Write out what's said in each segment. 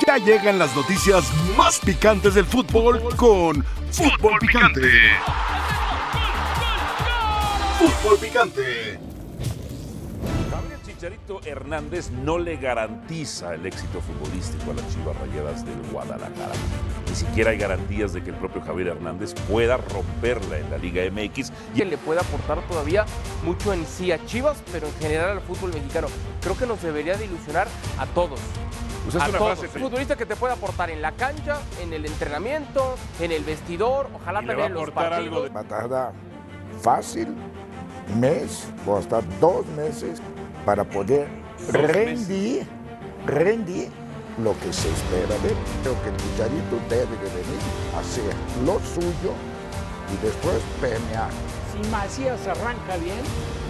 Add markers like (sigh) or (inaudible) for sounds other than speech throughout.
Ya llegan las noticias más picantes del fútbol con Fútbol Picante. Fútbol Picante. Gabriel Chicharito Hernández no le garantiza el éxito futbolístico a las Chivas Rayadas del Guadalajara. Ni siquiera hay garantías de que el propio Javier Hernández pueda romperla en la Liga MX. y le puede aportar todavía mucho en sí a Chivas, pero en general al fútbol mexicano. Creo que nos debería de ilusionar a todos. Usaste a una todos. frase, Un futbolista que te puede aportar en la cancha, en el entrenamiento, en el vestidor, ojalá Y también en los aportar algo partidos. de- Matada fácil, mes o hasta dos meses para poder rendir, rendir lo que se espera de él. Creo que el Chicharito debe de venir a hacer lo suyo y después permear. Si Macías arranca bien,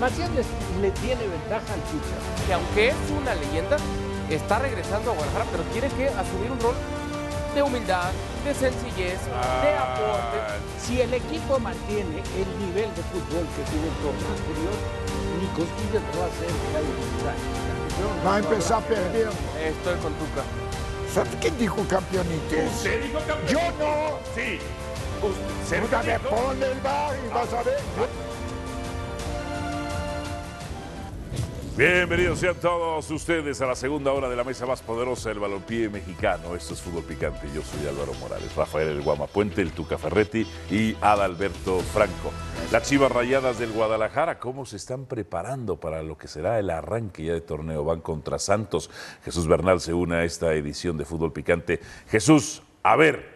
Macías le, le tiene ventaja al Chicha. que aunque es una leyenda, está regresando a Guadalajara, pero tiene que asumir un rol de humildad, de sencillez, de aporte. Si el equipo mantiene el nivel de fútbol que tuvo el torneo anterior, ni costillas lo va a hacer un Va a empezar perdiendo. Estoy con Tuca. ¿Sabes quién dijo campeonitis? ¿Usted dijo? Yo no. Sí. Usted- Nunca me pone el bar y vas a ver. Bienvenidos sean todos ustedes a la segunda hora de la mesa más poderosa del balompié mexicano. Esto es Fútbol Picante. Yo soy Álvaro Morales, Rafael El Guamapuente, el Tuca Ferretti y Adalberto Franco. Las chivas rayadas del Guadalajara, ¿cómo se están preparando para lo que será el arranque ya de torneo? Van contra Santos. Jesús Bernal se une a esta edición de Fútbol Picante. Jesús, a ver,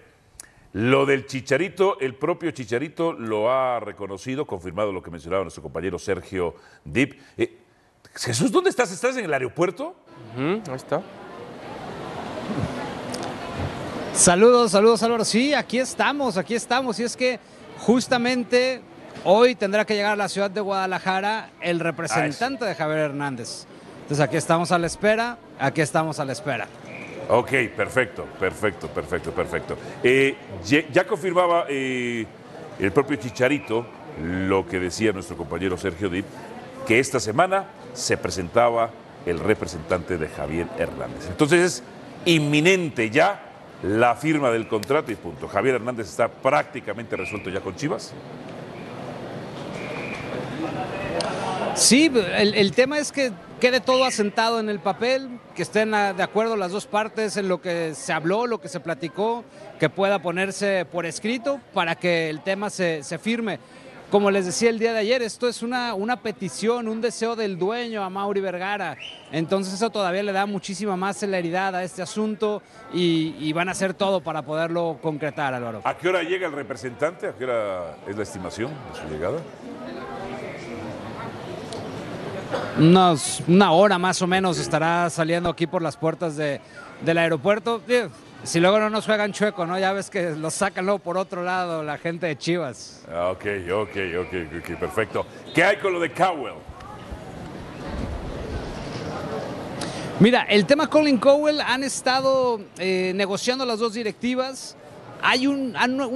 lo del Chicharito, el propio Chicharito lo ha reconocido, confirmado lo que mencionaba nuestro compañero Sergio Dip. Eh, Jesús, ¿dónde estás? ¿Estás en el aeropuerto? Ujú, ahí está. Saludos, saludos Álvaro. Sí, aquí estamos, aquí estamos. Y es que justamente hoy tendrá que llegar a la ciudad de Guadalajara el representante de Javier Hernández. Entonces aquí estamos a la espera, aquí estamos a la espera. Ok, perfecto, perfecto, perfecto, perfecto. Eh, ya confirmaba eh, el propio Chicharito lo que decía nuestro compañero Sergio Dip, que esta semana se presentaba el representante de Javier Hernández. Entonces es inminente ya la firma del contrato y punto. Javier Hernández está prácticamente resuelto ya con Chivas. Sí, el, tema es que quede todo asentado en el papel, que estén de acuerdo las dos partes en lo que se habló, lo que se platicó, que pueda ponerse por escrito para que el tema se firme. Como les decía el día de ayer, esto es una, una petición, un deseo del dueño a Mauri Vergara. Entonces eso todavía le da muchísima más celeridad a este asunto y, y van a hacer todo para poderlo concretar, Álvaro. ¿A qué hora llega el representante? ¿A qué hora es la estimación de su llegada? Unos- una hora más o menos estará saliendo aquí por las puertas de- del aeropuerto. Si luego no nos juegan chueco, ¿no? Ya ves que los sacan luego por otro lado la gente de Chivas. Ah, ok, ok, ok, ok, perfecto. ¿Qué hay con lo de Cowell? Mira, el tema Colin Cowell han estado eh, negociando las dos directivas. Hay un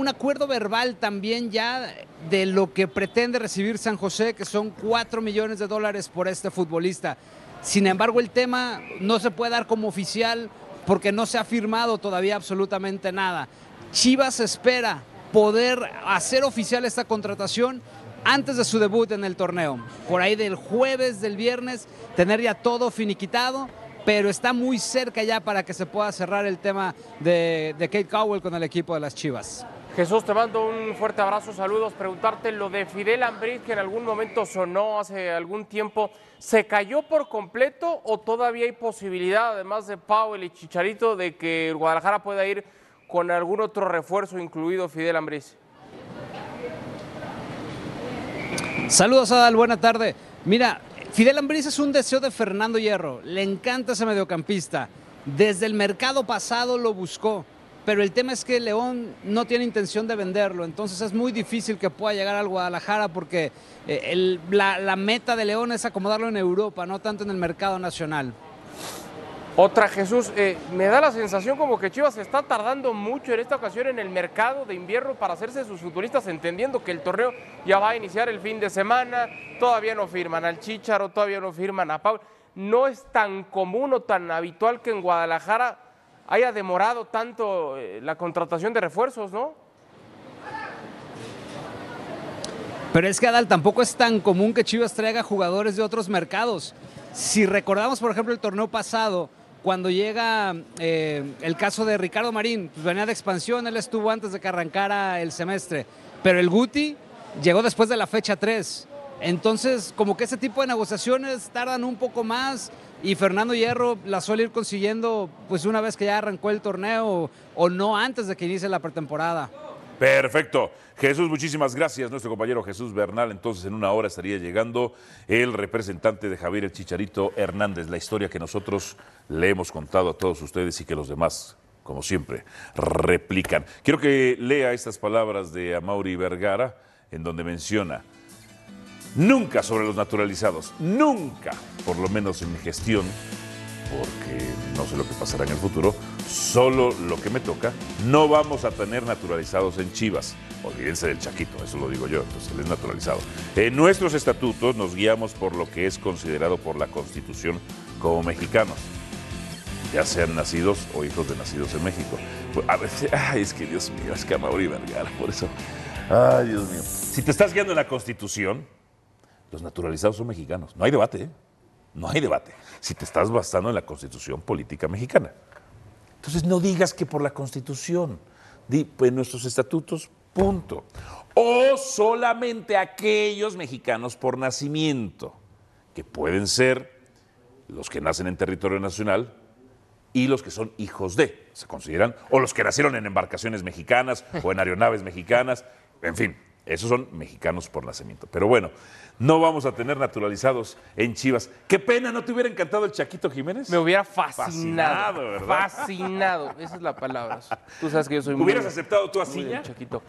acuerdo verbal también ya de lo que pretende recibir San José, que son 4 millones de dólares por este futbolista. Sin embargo, el tema no se puede dar como oficial porque no se ha firmado todavía absolutamente nada. Chivas espera poder hacer oficial esta contratación antes de su debut en el torneo. Por ahí del jueves, del viernes, tener ya todo finiquitado, pero está muy cerca ya para que se pueda cerrar el tema de, Kate Cowell con el equipo de las Chivas. Jesús, te mando un fuerte abrazo, saludos. Preguntarte lo de Fidel Ambriz, que en algún momento sonó hace algún tiempo, ¿se cayó por completo o todavía hay posibilidad, además de Powell y Chicharito, de que Guadalajara pueda ir con algún otro refuerzo, incluido Fidel Ambriz? Saludos Adal, buena tarde. Mira, Fidel Ambriz es un deseo de Fernando Hierro, le encanta ese mediocampista. Desde el mercado pasado lo buscó, pero el tema es que León no tiene intención de venderlo, entonces es muy difícil que pueda llegar al Guadalajara porque eh, la meta de León es acomodarlo en Europa, no tanto en el mercado nacional. Otra, Jesús, eh, me da la sensación como que Chivas está tardando mucho en esta ocasión en el mercado de invierno para hacerse sus futbolistas, entendiendo que el torneo ya va a iniciar el fin de semana, todavía no firman al Chicharo, todavía no firman a Paul. No es tan común o tan habitual que en Guadalajara haya demorado tanto eh, la contratación de refuerzos, ¿no? Pero es que Adal tampoco es tan común que Chivas traiga jugadores de otros mercados. Si recordamos, por ejemplo, el torneo pasado, cuando llega eh, el caso de Ricardo Marín, pues venía de expansión, él estuvo antes de que arrancara el semestre. Pero el Guti llegó después de la fecha 3. Entonces, como que ese tipo de negociaciones tardan un poco más y Fernando Hierro la suele ir consiguiendo pues una vez que ya arrancó el torneo o no antes de que inicie la pretemporada. Perfecto. Jesús, muchísimas gracias. Nuestro compañero Jesús Bernal, entonces en una hora estaría llegando el representante de Javier el Chicharito Hernández, la historia que nosotros le hemos contado a todos ustedes y que los demás, como siempre, replican. Quiero que lea estas palabras de Amaury Vergara, en donde menciona, nunca sobre los naturalizados, nunca, por lo menos en mi gestión, porque no sé lo que pasará en el futuro, solo lo que me toca, no vamos a tener naturalizados en Chivas. Olvídense del Chaquito, eso lo digo yo, entonces él es naturalizado. En nuestros estatutos nos guiamos por lo que es considerado por la Constitución como mexicanos, ya sean nacidos o hijos de nacidos en México. A veces, (laughs) ay, es que Dios mío, es Vergara, por eso. Ay, Dios mío. Si te estás guiando en la Constitución, los naturalizados son mexicanos. No hay debate, ¿eh? No hay debate. Si te estás basando en la constitución política mexicana. Entonces no digas que por la constitución. Di, pues nuestros estatutos, punto. O solamente aquellos mexicanos por nacimiento, que pueden ser los que nacen en territorio nacional y los que son hijos de, se consideran, o los que nacieron en embarcaciones mexicanas o en aeronaves mexicanas, en fin, esos son mexicanos por nacimiento. Pero bueno, no vamos a tener naturalizados en Chivas. Qué pena, ¿no te hubiera encantado el Chaquito Jiménez? Me hubiera fascinado. Fascinado, ¿verdad? Fascinado. Esa es la palabra. Tú sabes que yo soy muy. ¿Hubieras aceptado tú a muy del Ciña? Chaquito.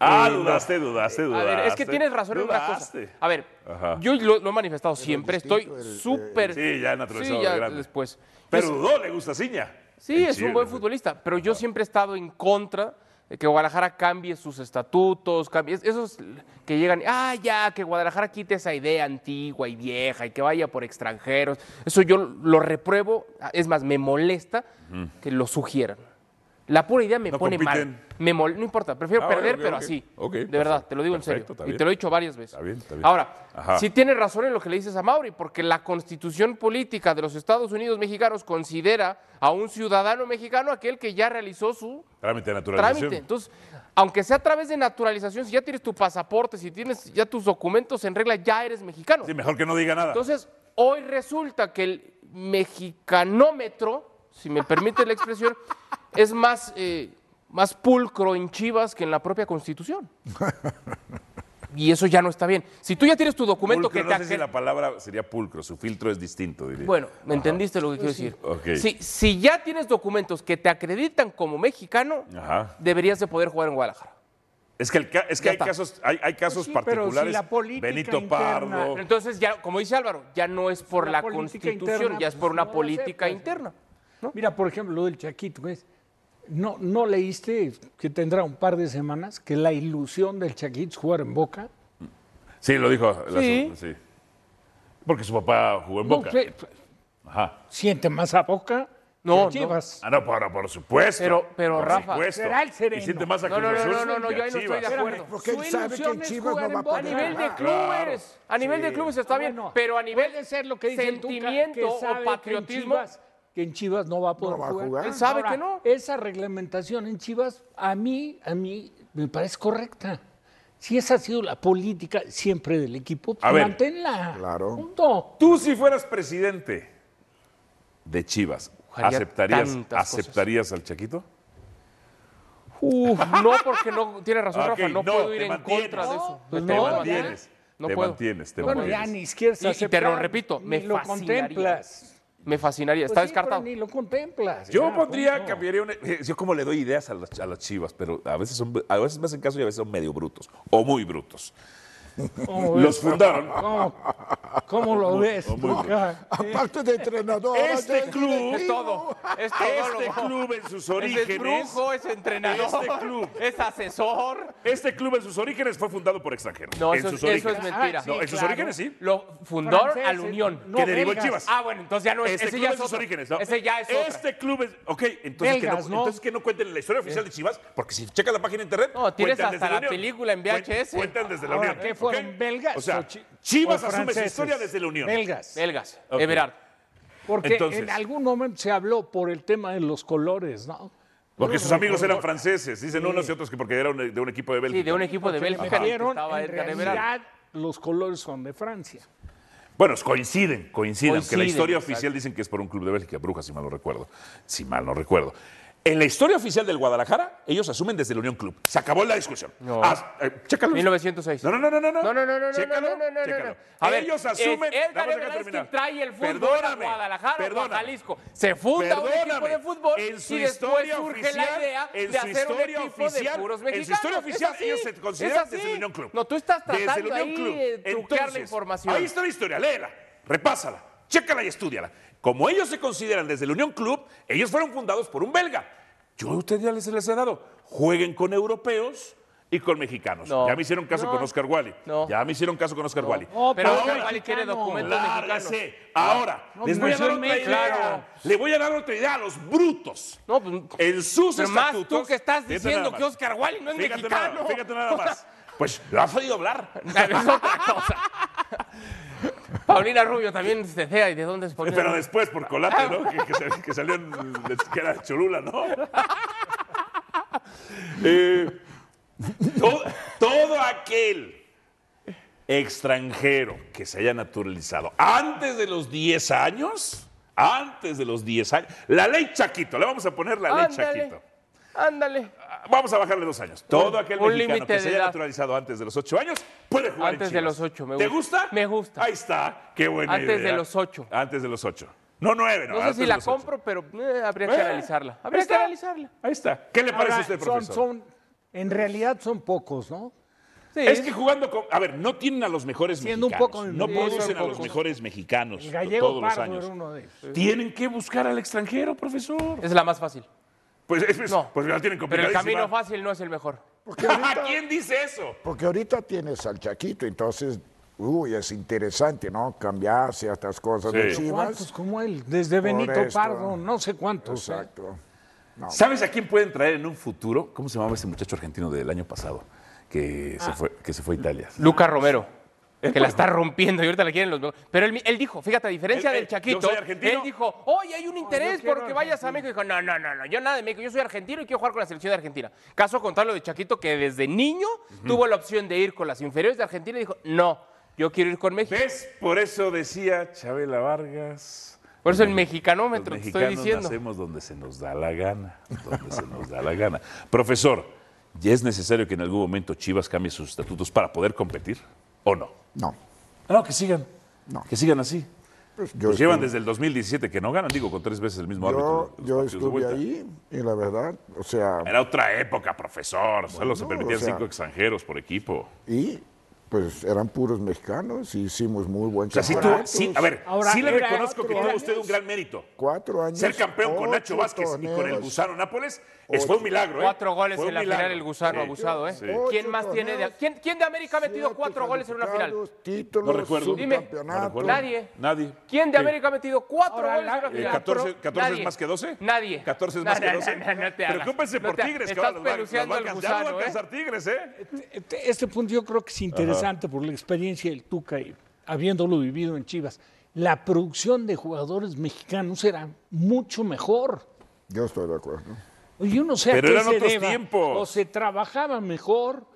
Ah, Eh, no. dudaste, dudaste, A dudaste. ver, es que tienes razón en una cosa. Dudaste. A ver, Ajá. yo lo, lo he manifestado siempre. Estoy súper. Sí, ya naturalizado Sí, ya de grande. después. Pero dudó, le gusta Ciña. Sí, En es un buen futbolista, pero yo siempre he estado en contra que Guadalajara cambie sus estatutos, cambie, es- esos que llegan, ah, ya, que Guadalajara quite esa idea antigua y vieja y que vaya por extranjeros. Eso yo lo repruebo, es más, me molesta que lo sugieran. La pura idea me No pone compiten. mal. Me mol- no importa, prefiero Ah, perder, pero así. Ok, de verdad, te lo digo en serio. Y te lo he dicho varias veces. Está bien, está bien. Ahora, Ajá. sí tienes razón en lo que le dices a Mauri, porque la constitución política de los Estados Unidos mexicanos considera a un ciudadano mexicano aquel que ya realizó su Trámite de naturalización. trámite. Entonces, aunque sea a través de naturalización, si ya tienes tu pasaporte, si tienes ya tus documentos en regla, ya eres mexicano. Sí, mejor que no diga nada. Entonces, hoy resulta que el mexicanómetro, si me permite la expresión, es más, eh, más pulcro en Chivas que en la propia Constitución. Y eso ya no está bien. Si tú ya tienes tu documento Pulcro, que te no sé si acre- la palabra sería pulcro, su filtro es distinto, diría. Bueno, ¿me entendiste lo que quiero decir? Si, si ya tienes documentos que te acreditan como mexicano, Ajá. deberías de poder jugar en Guadalajara. Es que, el ca- es que hay casos, hay, hay casos Pues pero si particulares. la política Benito interna- Pardo. Entonces ya, como dice Álvaro, ya no es por La constitución, interna, ya es pues, por una no la política aceptas. Interna. Mira, por ejemplo, lo del Chaquito. ¿ves? No, ¿No leíste, que tendrá un par de semanas, que la ilusión del Chaquito es jugar en Boca? Sí, lo dijo. la- Sí. sí. Porque su papá jugó en No, Boca. fe- Ajá. siente más a Boca No, que a no. Chivas. Ah, no, por, por supuesto. Pero- pero, por Rafa, supuesto. será el sereno. Y siente más a No, no, no, no, no, no, que yo ahí no estoy de Chivas. acuerdo. Porque él sabe que en es Chivas no va en a Boca. A nivel de ganar. clubes, a nivel de Sí. clubes está bien, pero a nivel puede ser lo que dice el Tuca, sentimiento que o que patriotismo, Chivas- que en Chivas no va a poder No va a jugar. jugar. Él sabe Ahora, que no. Esa reglamentación en Chivas a mí, a mí me parece correcta. Si esa ha sido la política siempre del equipo, pues A ver. manténla. Claro. Punto. Tú si fueras presidente de Chivas, ¿aceptarías, cosas. ¿aceptarías al Chaquito? Uf, no, porque no, tiene razón Ok, Rafa, no, no, puedo ir te en mantienes. contra de eso. Pues no, mantener. No te puedo. mantienes, te Bueno, mantienes. ya ni siquiera Y- y te lo repito, me lo fascinaría. contemplas. Me fascinaría, Pues está sí, descartado. pero ni lo contemplas. Yo ya, pondría, cambiaría una- eh, Yo como le doy ideas a las, a las chivas, pero a veces, son, a veces me hacen caso y a veces son medio brutos. O muy brutos. ¿Cómo ves, Los fundaron. ¿Cómo, cómo lo ves? Aparte de entrenador. Este es club- Es todo. Es Este club en sus Es orígenes. brujo, es entrenador, Este club. es asesor. Este club en sus orígenes fue fundado por extranjeros. No, en eso, sus es- eso es orígenes. mentira. Ah, sí, No, en sus orígenes sí. Lo fundó Franceses, al Unión. no, que derivó en. Chivas. Ah, bueno, entonces ya no es. Este ese club ya en es sus otro. orígenes, ¿no? Ese ya es otra. Este club es. Ok, entonces, que Belgas, no, ¿no? entonces que no cuenten en la historia oficial de Chivas, porque si checas la página de internet. No, tienes hasta la película en VHS. Cuentan desde la Unión. ¿qué ¿ok? Fueron, belgas O sea, Chivas o asume su franceses? historia desde la Unión. Belgas. Belgas. Ok. Everard. Porque Entonces- en algún momento se habló por el tema de los colores, ¿no? Porque sus amigos eran franceses, dicen unos y otros que porque eran de un equipo de Bélgica. Sí, de un equipo de Bélgica. que estaba en realidad los colores son de Francia. Bueno, coinciden, coinciden, aunque la Coinciden, historia exacto. oficial dicen que es por un club de Bélgica, Brujas, si mal no recuerdo. Si mal no recuerdo. En la historia oficial del Guadalajara, ellos asumen desde la Unión Club. Se acabó la discusión. No. Ah, eh, chécalo. 1906. No, no, no, no, no. No, no, no, no, no, Chécalo, no, no, no, no, chécalo. A ver, ellos asumen. es Edgar trae el fútbol a Perdóname, Guadalajara o a perdóname. Jalisco. Se funda un equipo de fútbol En su y después historia surge oficial, la idea en de su hacer un historia equipo oficial- de puros en su historia oficial, así, ellos se consideran desde el Unión Club. No, tú estás Desde el tratando Unión ahí Club. de truquear la información. Ahí está la historia, léela, repásala, chécala y estudiala. Como ellos se consideran desde el Unión Club, ellos fueron fundados por un belga. Yo a ustedes ya les, les he dado. Jueguen con europeos y con mexicanos. No. Ya me hicieron caso No. con Oscar Wally. No. Ya me hicieron caso con Oscar Wally. Pero Ahora, Oscar Wally quiere documentos mexicanos. Ahora, les voy a dar otra idea. Le voy a dar otra idea a los brutos. No, pues, En sus pero más estatutos. tú que estás diciendo que. Oscar Wally no es Fíjate mexicano. Nada, fíjate nada más. Pues lo has oído hablar. (laughs) Es otra cosa. (laughs) Paulina Rubio también se desea y de dónde es qué? Pero después por colate, ¿no? (laughs) Que, que sal- que salió que era Cholula, ¿no? (laughs) Eh, todo, todo aquel extranjero que se haya naturalizado antes de los 10 años, antes de los 10 años, la ley Chaquito, le vamos a poner la ley Ándale, Chaquito. Ándale. Vamos a bajarle dos años. Todo aquel un mexicano límite que se haya edad. naturalizado antes de los 8 años puede jugar en Antes de Chivas. los ocho, me ¿Te gusta. gusta? Me gusta. Ahí está. Qué buena Antes idea. de los ocho. Antes de los 8. No 9, no. No sé antes si de la los ocho. compro, pero eh, habría que Eh, analizarla. ahí Habría que está. analizarla. Ahí está. ¿Qué le parece Ahora, a usted, son, profesor? son, en realidad son pocos, ¿no? Sí. Es que jugando con. A ver, no tienen a los mejores Siendo un mexicanos. poco no sí, producen son a los pocos. mejores mexicanos El gallego todos los Pardo años. era uno de ellos. Tienen que buscar al extranjero, profesor. Es la más fácil. Pues, es, No. pues la tienen Pero el camino fácil no es el mejor. Ahorita, (laughs) ¿Quién dice eso? porque ahorita tienes al Chaquito, entonces, uy, es interesante, ¿no? Cambiar ciertas cosas de Sí. Chivas. ¿Cuántos como él? Desde Benito esto. Pardo, no sé cuántos. ¿eh? Exacto. ¿Sabes a quién pueden traer en un futuro? ¿Cómo se llamaba ese muchacho argentino del año pasado? Que, Ah. se, fue, que se fue a Italia. Lucas Romero. Que la está rompiendo y ahorita la quieren los. Pero él, él dijo, fíjate, a diferencia Él- del Chaquito, soy argentino. él dijo, oye, hay un interés porque vayas a México. Y dijo, no, no, no, no, yo nada de México, yo soy argentino y quiero jugar con la selección de Argentina. Caso contrario de Chaquito, que desde niño tuvo la opción de ir con las inferiores de Argentina y dijo, no, yo quiero ir con México. ¿Ves? Por eso decía Chabela Vargas. Por eso el Los mexicanómetro te estoy diciendo. nacemos donde se nos da la gana, donde se nos da la gana. Profesor, ¿ya es necesario que en algún momento Chivas cambie sus estatutos para poder competir o no? No. No, que sigan. No. Que sigan así. Pues yo Pues llevan desde el 2017 que no ganan, digo, con tres veces el mismo árbitro. Yo, estuve ahí y la verdad, o sea, Era otra época, profesor. Solo se permitían o sea- cinco extranjeros por equipo. y pues eran puros mexicanos y hicimos muy buen O sea, sí, tú, campeonato. sí, a ver, Ahora, sí le reconozco que años. usted un gran mérito. Cuatro años. Ser campeón con Nacho Vázquez y con el. Gusano Nápoles es, fue un milagro, ¿eh? Cuatro goles en la milagro. final el gusano Sí. abusado, ¿eh? Sí. ¿Quién Ocho más tiene de, ¿quién, quién de América ha metido cuatro goles en una final? Títulos, No recuerdo. Dime. No recuerdo. Nadie. Nadie. ¿Quién de Sí. América ha metido cuatro Ahora, goles en la- una Eh, final? 14, 14 es más que 12. Nadie. 14 es No, más que no, 12. no, no, no te hagas. Preocúpense No por Tigres, que estás ahora los va- los va a peluceando al alcanzar. Ya no va a gusano, ¿eh? alcanzar Tigres, ¿eh? Este, este punto yo creo que es interesante por la experiencia del Tuca y habiéndolo vivido en Chivas. La producción de jugadores mexicanos era mucho mejor. Yo estoy de acuerdo. Yo no sé a Pero qué eran se otros deba. tiempos. O se trabajaba mejor,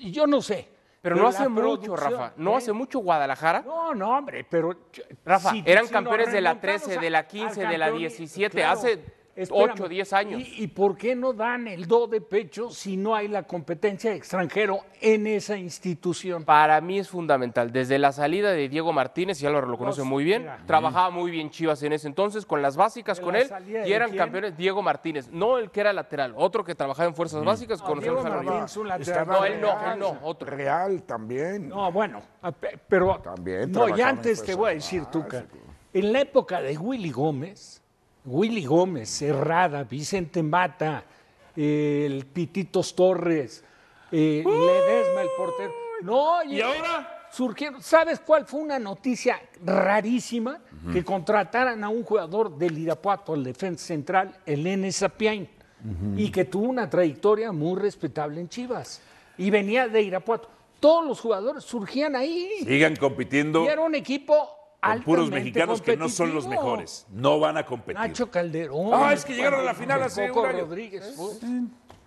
yo no sé. Pero no hace mucho, Rafa. No ¿eh? hace mucho Guadalajara. No, no, hombre, pero. Rafa, si- eran si campeones de la remontamos 13, a- de la al 15, de la campeón- 17. claro. Hace Espérame, 8 o 10 años. ¿Y, y por qué no dan el do de pecho si no hay la competencia de extranjero en esa institución? Para mí es fundamental. Desde la salida de Diego Martínez, y Álvaro lo conoce Pues, muy bien, mira. trabajaba muy bien Chivas en ese entonces, con las básicas ¿De con la él, y eran campeones Diego Martínez, no el que era lateral, otro que trabajaba en fuerzas básicas con Diego Martínez. Un lateral. No, él no, Real, él no, otro. Real también. No, bueno, pero También no, y antes te voy a decir, Tuca, en la época de Willy Gómez, Willy Gómez, Serrada, Vicente Mata, eh, el Pititos Torres, eh, Ledesma, el portero. No, ¿Y ahora? surgieron. ¿Sabes cuál fue una noticia rarísima? Que contrataran a un jugador del Irapuato, al defensa central, el N. Sapiain, y que tuvo una trayectoria muy respetable en Chivas. Y venía de Irapuato. Todos los jugadores surgían ahí. Sigan compitiendo Y era un equipo con puros mexicanos que no son los mejores. No van a competir. Nacho Calderón. Ah, es que llegaron a la final hace Coco un año. Rodríguez.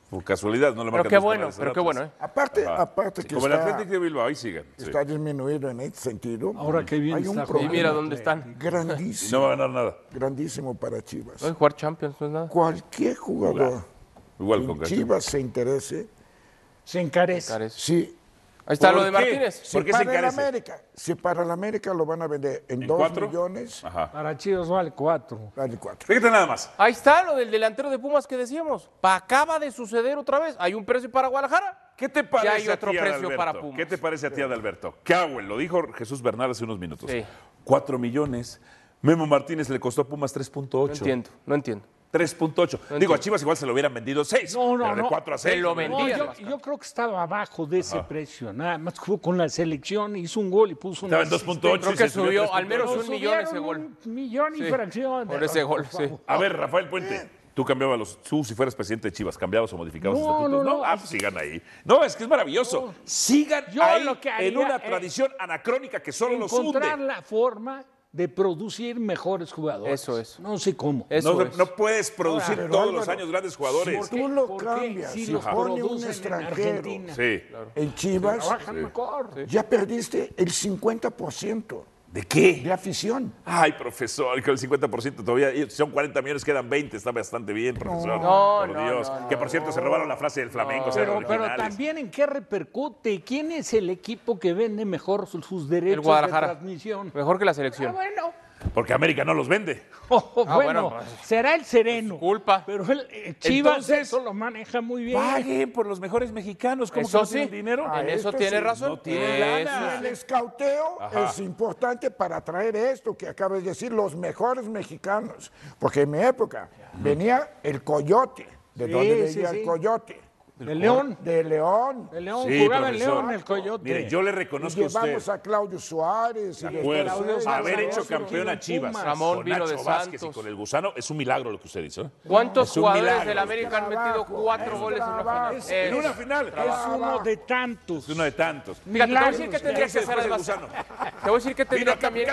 Por casualidad, no le Pero marcan qué dos bueno, pero qué bueno, ¿eh? Aparte, Ajá. aparte que Como el Atlético de Bilbao, ahí sigan. sí. está disminuido en ese sentido. Ahora qué bien Hay un está Y problema mira dónde están. grandísimo, (laughs) No va a ganar nada. grandísimo para Chivas. No, jugar Champions no es nada. Cualquier jugador Igual que con. Chivas se interese, Se encarece. Carece. sí. Ahí está ¿Por lo de? Martínez. Si ¿Por qué se para el? América, si para el América lo van a vender en, ¿En 2 cuatro? millones, Ajá. Para Chivas vale cuatro. vale 4. Fíjate nada más. Ahí está lo del delantero de Pumas que decíamos. Pa- acaba de suceder otra vez. Hay un precio para Guadalajara. ¿Qué te parece hay otro a ti, precio Adalberto? para Pumas. ¿Qué te parece a ti, Adalberto? Cowell, lo dijo Jesús Bernal hace unos minutos. Sí. Cuatro millones. Memo Martínez le costó a Pumas 3.8. No entiendo, no entiendo. 3.8. Digo, a Chivas igual se lo hubieran vendido 6. No, no, pero de no. 4 a Se 6. lo No, vendían. yo, yo creo que estaba abajo de ese precio. Nada más jugó con la selección, hizo un gol y puso Estaba una en 2.8. Creo que se subió subió al menos 3.8. un millón ese gol. Un millón y Sí, fracción. por ese gol, sí. (laughs) A ver, Rafael Puente, tú cambiabas los. Tú, si fueras presidente de Chivas, ¿cambiabas o modificabas No, estatutos? no, no. Ah, pues sigan ahí. No, es que es maravilloso. Sigan Yo ahí lo que haría en una tradición anacrónica que solo los hunde. Encontrar la forma de producir mejores jugadores. Eso es. No sé cómo. Eso No, es. no puedes producir todos los años grandes jugadores. Tú lo ¿Por cambias, Si los pone un en extranjero. Argentina. Sí. En Chivas mejor. ya perdiste el 50% ¿De qué? de afición. Ay, profesor, que el 50% todavía, son 40 millones, quedan 20, está bastante bien, profesor. No, por no, Dios. no, que por cierto se robaron la frase del Flamengo, sean Pero, también en qué repercute. ¿Quién es el equipo que vende mejor sus, sus derechos El Guadalajara. de transmisión? Mejor que la Ah, selección. bueno. Porque América no los vende. (laughs) Oh, Ah, bueno, bueno, pues, será el sereno. culpa. Pero el eh, Chivas Entonces, eso lo maneja muy bien. Paguen por los mejores mexicanos. ¿Cómo que Eso no sí. tienen dinero? Ah, En eso esto tiene sí, razón. no tiene Eso lana. El escauteo es importante para traer esto que acabas de decir, los mejores mexicanos. Porque en mi época venía el coyote. ¿De Sí, dónde sí, venía sí. el coyote? De León. De León. El León Sí, jugaba en. León, el Coyote. Mire, yo le Y reconozco a usted. llevamos a Claudio Suárez. y De. Claudio Suárez, Haber hecho campeón a. Chivas Ramón con Nacho de Vázquez y Santos. con el gusano es un milagro lo que usted dice. ¿eh? ¿Cuántos jugadores del América han metido cuatro es goles en una final? Es- Eh, En una final. Es uno de tantos. Es uno de tantos. Fíjate, te voy a decir que tendría que hace hacer después el gusano? Te voy a decir que tendría también.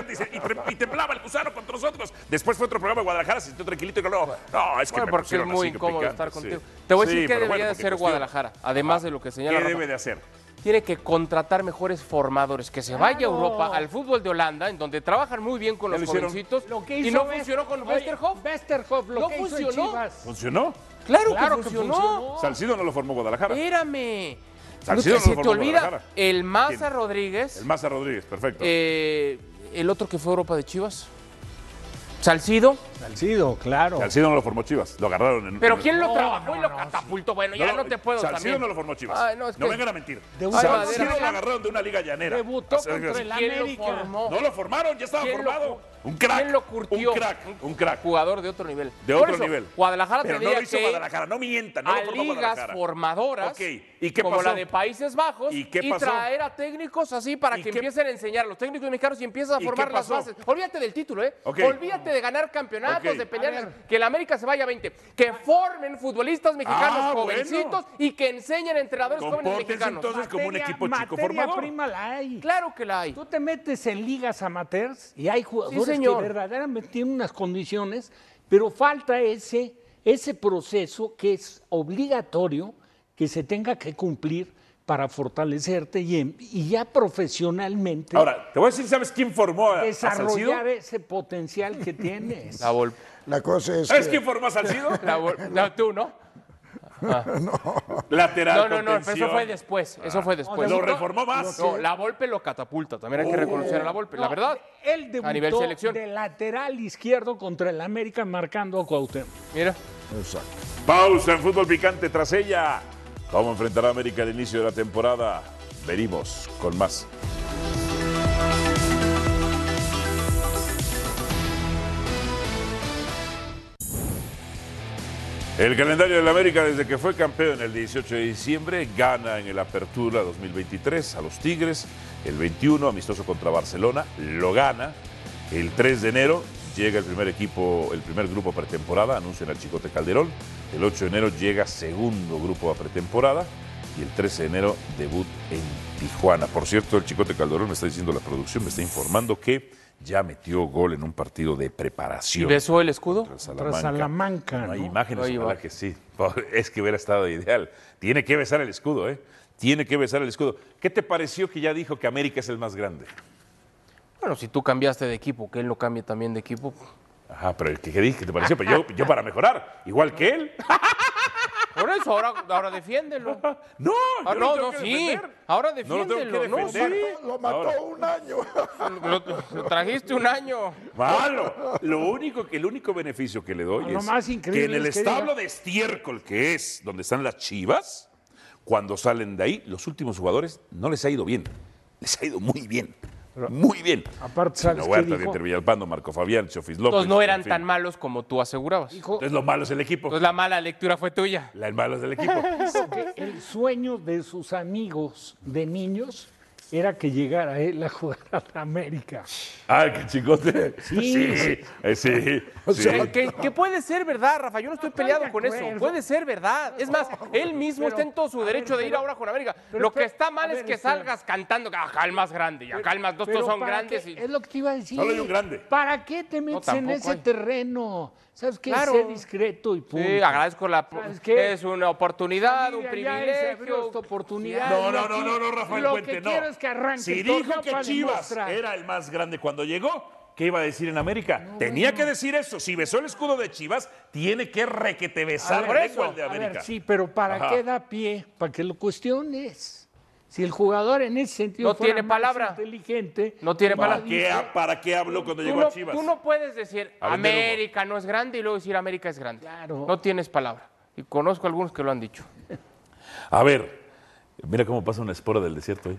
y, temblaba el gusano contra nosotros. Después fue otro programa de Guadalajara, se sintió tranquilito y no, no, es que Bueno, me porque es muy que incómodo estar contigo. Te voy a decir pero debería de hacer cuestión- Guadalajara, además de lo que señala ¿Qué Rafa. debe de hacer? Tiene que contratar mejores formadores, que se vaya a Europa, al fútbol de Holanda, en donde trabajan muy bien con los lo jovencitos. Lo que y hizo no West- funcionó con Oye, Westerhoff. Westerhoff, lo No que hizo en funcionó. Chivas. ¿Funcionó? Claro, Claro que que funcionó. funcionó. Salcido no lo formó Guadalajara. Espérame. Salcido Lo no que lo se te formó olvida, Guadalajara. el Maza ¿Quién? Rodríguez, El Maza Rodríguez, perfecto. eh, el otro que fue a Europa de Chivas, Salcido. Salcido, claro. Salcido no lo formó Chivas, lo agarraron en. Pero en- ¿quién lo No, trabajó y no, lo no, catapultó? Bueno, ya no, te puedo Salcido también. no lo formó Chivas. Ay, no, es que- vengan a mentir. De un- Salcido Madera. lo agarraron de una liga llanera. Debutó Así- contra el ¿Quién lo América. formó? No lo formaron, ya estaba ¿Quién lo formado. Un crack. ¿Quién lo curtió? Un crack, un crack. Jugador de otro nivel. De Por otro eso, nivel. Guadalajara Pero no lo hizo que Guadalajara, no mientan, no a lo formó ligas Guadalajara. formadoras, ¿y qué como pasó? la de Países Bajos, ¿Y qué pasó? traer a técnicos así para ¿Y que qué- empiecen a enseñar a los técnicos mexicanos y empiezas a ¿Y formar las bases. Olvídate del título, ¿eh? Olvídate de ganar campeonatos, De pelear, que el América se vaya a 20. Que formen futbolistas mexicanos Ah, jovencitos bueno. y que enseñen a entrenadores jóvenes mexicanos. entonces como un equipo chico formador. prima la hay. Claro que la hay. Tú te metes en ligas amateurs y hay jugadores que señor. verdaderamente tienen unas condiciones, pero falta ese, ese proceso que es obligatorio que se tenga que cumplir para fortalecerte y, en- y ya profesionalmente Ahora, te voy a decir, ¿sabes quién formó a, desarrollar ese potencial que tienes. La Volpe. La cosa es ¿Sabes que quién formó a Salcido? (laughs) La vol- no, tú, ¿no? (laughs) Lateral No, no, no, eso fue después. Eso fue después. Lo reformó más. No, la Volpe lo catapulta. También hay que reconocer a la Volpe, la verdad. Él debutó a nivel selección. de lateral izquierdo contra el América marcando a Cuauhtémoc. Mira. Exacto. Pausa en fútbol picante tras ella. ¿Cómo enfrentará América al inicio de la temporada? Venimos con más. El calendario del América desde que fue campeón el 18 de diciembre gana en el Apertura 2023 a los Tigres, el 21 amistoso contra Barcelona, lo gana, el 3 de enero llega el primer equipo, el primer grupo pretemporada, anuncian al Chicote Calderón, el 8 de enero llega segundo grupo a pretemporada y el 13 de enero debut en Tijuana. Por cierto, el Chicote Calderón me está diciendo la producción, me está informando que ya metió gol en un partido de ¿Y preparación. besó el escudo? Contra Salamanca, No hay imágenes, Ahí va. que sí. Es que hubiera estado ideal. Tiene que besar el escudo, ¿eh? Tiene que besar el escudo. ¿Qué te pareció que ya dijo que América es el más grande? Bueno, si tú cambiaste de equipo, que él no cambie también de equipo. Ajá, pero ¿qué, qué dije? ¿Qué te pareció? Pero yo, yo para mejorar, igual que él. (laughs) Por eso, ahora, ahora defiéndelo. (laughs) No, Ah, yo no, no, que sí. defender. Ahora No lo tengo que defiéndelo. No, defender. sí. Lo mató Ahora. un año. (laughs) Lo, lo trajiste un año. Malo. Lo único que el único beneficio que le doy Lo es más increíble que en el es que establo diga- de estiércol que es donde están las Chivas, cuando salen de ahí, los últimos jugadores no les ha ido bien. Les ha ido muy bien. Muy bien. Aparte, ¿sabes qué Huerta, dijo? Dieter Villalpando, Marco Fabián, Chofis López. Entonces no en eran fin. tan malos como tú asegurabas. Dijo, Entonces lo malo es el equipo. Entonces la mala lectura fue tuya. La el malo es del equipo. (laughs) el sueño de sus amigos de niños era que llegara él a jugar a la América. Ay, qué chicote. Sí. Sí, eh, sí. O sí. sea, Que, que puede ser verdad, Rafa. Yo no estoy peleado con eso. Puede ser verdad. Es más, él mismo Pero, está en todo su derecho ver, de ir pero- ahora con América. pero Lo que está mal es que salgas cantando que acá el más grande y acá el más dos, Pero todos son ¿para grandes. qué? y- Es lo que te iba a decir. Solo hay un grande. ¿Para qué te metes en ese hay. terreno? ¿Sabes qué? Claro. Sé discreto y punto. Sí, agradezco la. Es una oportunidad, un privilegio. esta oportunidad. No, no, no, no, no, Rafael Lo Puente, no. Que arranque Si dijo que para Chivas demostrar. era el más grande cuando llegó, ¿qué iba a decir en América? Tenía que decir eso. Si besó el escudo de Chivas, tiene que requete besar ver, el lengua el de a América. ver, sí, pero ¿para Ajá. qué da pie? Para que lo cuestiones. Si el jugador en ese sentido No fuera tiene más palabra. inteligente, No tiene ¿Para palabra. qué, ¿Para qué habló cuando Tú llegó no, a Chivas? tú no puedes decir. América no es grande y luego decir América es grande. Claro. No tienes palabra. Y conozco algunos que lo han dicho. A ver, mira cómo pasa una espora del desierto ahí.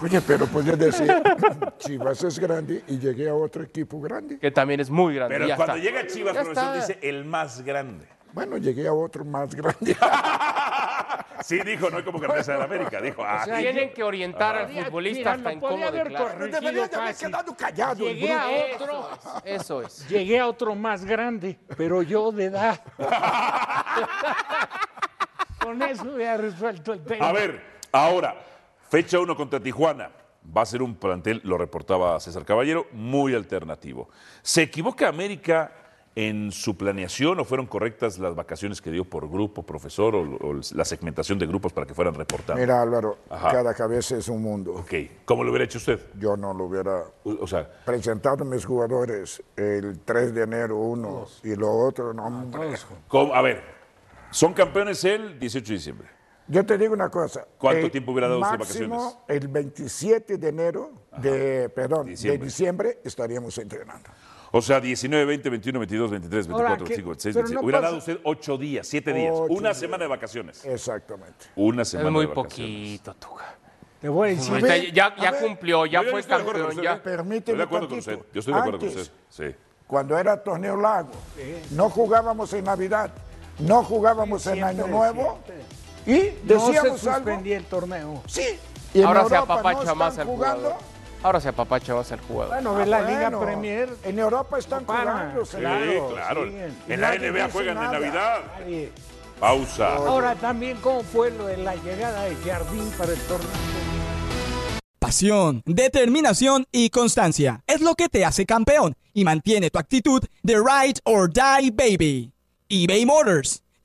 Oye, pero podía decir, (laughs) Chivas es grande y llegué a otro equipo grande. Que también es muy grande. Pero ya cuando está. llega Chivas, Ya profesor, está. dice el más grande. Bueno, llegué a otro más grande. (laughs) Sí, dijo, no es como campeón de América. Dijo, ah, sea, tienen que orientar al Mira, futbolista mira, hasta incómodo de haber Debería de haber quedado callado. el Llegué a otro, Eso es. llegué a otro más grande, pero yo de edad. (laughs) Con eso hubiera resuelto el tema. A ver, ahora, fecha 1 contra Tijuana. Va a ser un plantel, lo reportaba César Caballero, muy alternativo. ¿Se equivoca América en su planeación o fueron correctas las vacaciones que dio por grupo, profesor, o, o la segmentación de grupos para que fueran reportados? Mira, Álvaro, Ajá. cada cabeza es un mundo. Ok, ¿cómo lo hubiera hecho usted? Yo no lo hubiera O o sea, presentado a mis jugadores el 3 de enero uno y lo otro no. ¿cómo? a ver, son campeones el 18 de diciembre. Yo te digo una cosa. ¿Cuánto el tiempo hubiera dado usted de máximo, vacaciones? El 27 de enero, de, perdón, Diciembre. de diciembre estaríamos entrenando. O sea, 19, 20, 21, 22, 23, 24, Ahora, 25, ¿qué? 26, Pero 27. no hubiera pasa- dado usted 8 días, 7 días, Ocho una días. semana de vacaciones. Exactamente. Una Es semana muy de vacaciones. poquito, Tuga. Te voy a decir, ya a ya ver, cumplió, ya fue estoy de acuerdo con campeón, usted, ya. ¿eh? Permíteme Estoy de acuerdo con tantito. usted. Yo estoy de acuerdo con Antes, usted. Sí. Cuando era torneo lago, no jugábamos en Navidad, no jugábamos en siempre, Año Nuevo y no se decíamos algo. suspendía el torneo. Sí. Y Ahora se no apapacha están más al jugando. jugador. Ahora se apapacha más al jugador. Bueno, Ah, la Liga Premier. En Europa están para. jugando. Sí, claro. En la NBA juegan en nada. Navidad. Nadie. Pausa. Ahora también, ¿cómo fue lo de la llegada de Jardín para el torneo? Pasión, determinación y constancia es lo que te hace campeón y mantiene tu actitud de ride or die baby. eBay Motors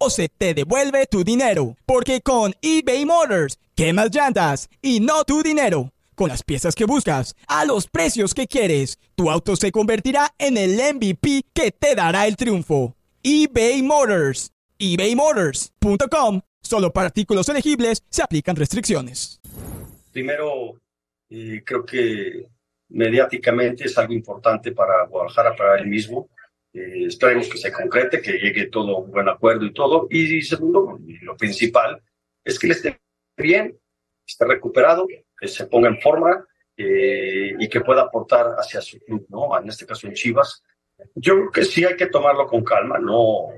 o se te devuelve tu dinero. Porque con eBay Motors, quemas llantas y no tu dinero. Con las piezas que buscas, a los precios que quieres, tu auto se convertirá en el MVP que te dará el triunfo. eBay Motors. ebaymotors.com. Solo para artículos elegibles se aplican restricciones. Primero, creo que mediáticamente es algo importante para Guadalajara, para él mismo. Eh, esperemos que se concrete, que llegue todo un buen acuerdo y todo. Y segundo, y lo principal, es que él esté bien, esté recuperado, que se ponga en forma eh, y que pueda aportar hacia su club, ¿no? En este caso en Chivas. Yo creo que sí hay que tomarlo con calma, no,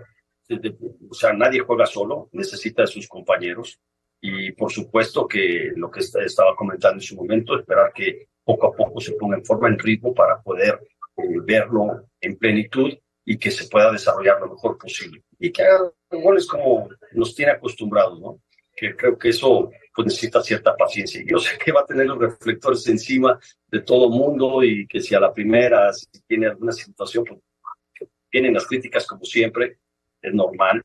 o sea, nadie juega solo, necesita de sus compañeros y por supuesto que lo que estaba comentando en su momento, esperar que poco a poco se ponga en forma, en ritmo para poder eh, verlo en plenitud y que se pueda desarrollar lo mejor posible. Y que haga goles como nos tiene acostumbrados, ¿no? Que creo que eso pues necesita cierta paciencia. Yo sé que va a tener los reflectores encima de todo mundo y que si a la primera, si tiene alguna situación, pues vienen las críticas como siempre, es normal.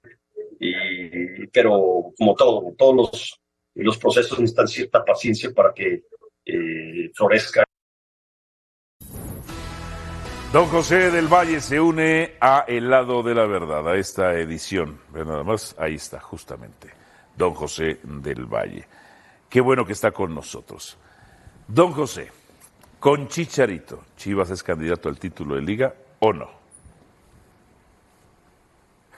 Y, pero como todo, todos los, los procesos necesitan cierta paciencia para que eh, florezca. Don José del Valle se une a El lado de la verdad, a esta edición. nada más, ahí está, justamente. Don José del Valle. Qué bueno que está con nosotros. Don José, con Chicharito, ¿Chivas es candidato al título de liga o no?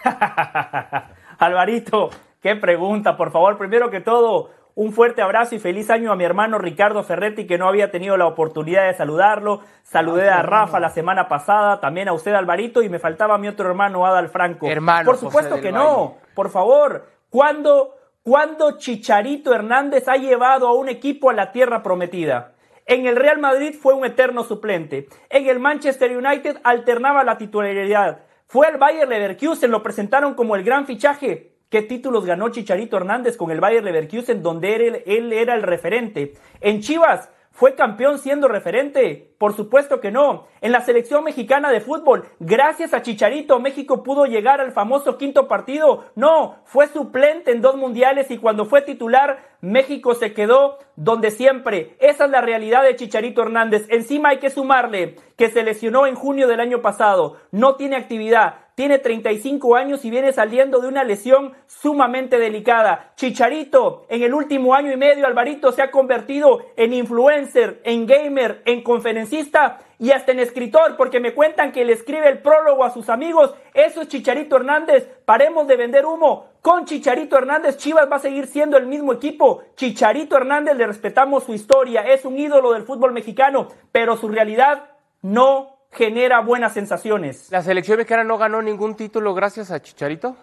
(laughs) Alvarito, qué pregunta, por favor. Primero que todo, un fuerte abrazo y feliz año a mi hermano Ricardo Ferretti, que no había tenido la oportunidad de saludarlo. Saludé a Rafa la semana pasada, también a usted, Alvarito, y me faltaba mi otro hermano, Adal Franco. Hermano, por supuesto que no. Por favor, ¿cuándo, ¿cuándo Chicharito Hernández ha llevado a un equipo a la tierra prometida? En el Real Madrid fue un eterno suplente. En el Manchester United alternaba la titularidad. Fue al Bayer Leverkusen, lo presentaron como el gran fichaje. ¿Qué títulos ganó Chicharito Hernández con el Bayer Leverkusen, donde él, él era el referente? En Chivas ¿Fue campeón siendo referente? Por supuesto que no. En la selección mexicana de fútbol, gracias a Chicharito, México pudo llegar al famoso quinto partido. No, fue suplente en dos mundiales y cuando fue titular, México se quedó donde siempre. Esa es la realidad de Chicharito Hernández. Encima hay que sumarle que se lesionó en junio del año pasado. No tiene actividad tiene 35 años y viene saliendo de una lesión sumamente delicada. Chicharito, en el último año y medio, Alvarito se ha convertido en influencer, en gamer, en conferencista y hasta en escritor, porque me cuentan que le escribe el prólogo a sus amigos. Eso es Chicharito Hernández. Paremos de vender humo. Con Chicharito Hernández, Chivas va a seguir siendo el mismo equipo. Chicharito Hernández, le respetamos su historia, es un ídolo del fútbol mexicano, pero su realidad no genera buenas sensaciones. ¿La selección mexicana no ganó ningún título gracias a Chicharito?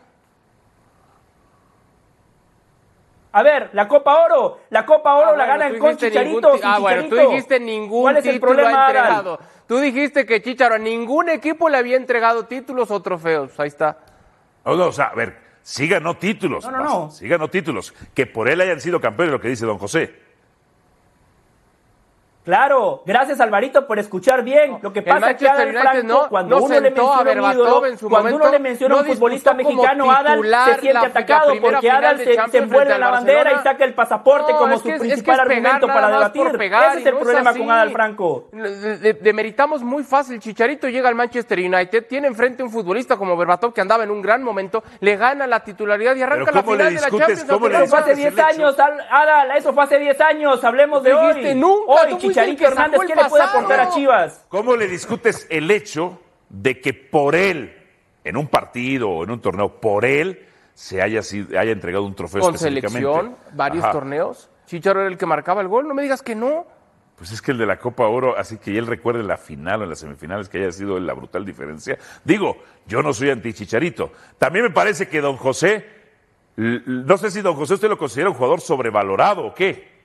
A ver, la Copa Oro, la Copa Oro ah, la ganan con Chicharito. ah, bueno, tú dijiste ningún ¿Cuál es el problema, entregado. Tú dijiste que Chicharo a ningún equipo le había entregado títulos o trofeos. Ahí está. No, no, o sea, a ver, sí ganó títulos. No, no, no. Sí ganó títulos. Que por él hayan sido campeones, lo que dice don José. Claro, gracias Alvarito por escuchar bien. Lo que pasa es que Adal Franco, cuando, uno le menciona un ídolo, cuando uno le menciona un futbolista mexicano, Adal se siente atacado porque Adal se, se envuelve la bandera y saca el pasaporte como su principal argumento para debatir. Ese es el problema con Adal Franco. Demeritamos muy fácil. Chicharito llega al Manchester United, tiene enfrente un futbolista como Berbatov que andaba en un gran momento, le gana la titularidad y arranca la final de la Champions. Eso fue hace 10 años, Adal, eso fue hace 10 años, hablemos de hoy. Nunca, Chicharito Hernández, ¿qué le puede aportar a Chivas? ¿Cómo le discutes el hecho de que por él, en un partido o en un torneo, por él se haya, haya entregado un trofeo Con selección, varios torneos. Chicharo era el que marcaba el gol, no me digas que no. Pues es que el de la Copa Oro, así que él recuerde la final o en las semifinales que haya sido la brutal diferencia. Digo, yo no soy anti-chicharito. También me parece que don José, no sé si don José usted lo considera un jugador sobrevalorado o qué.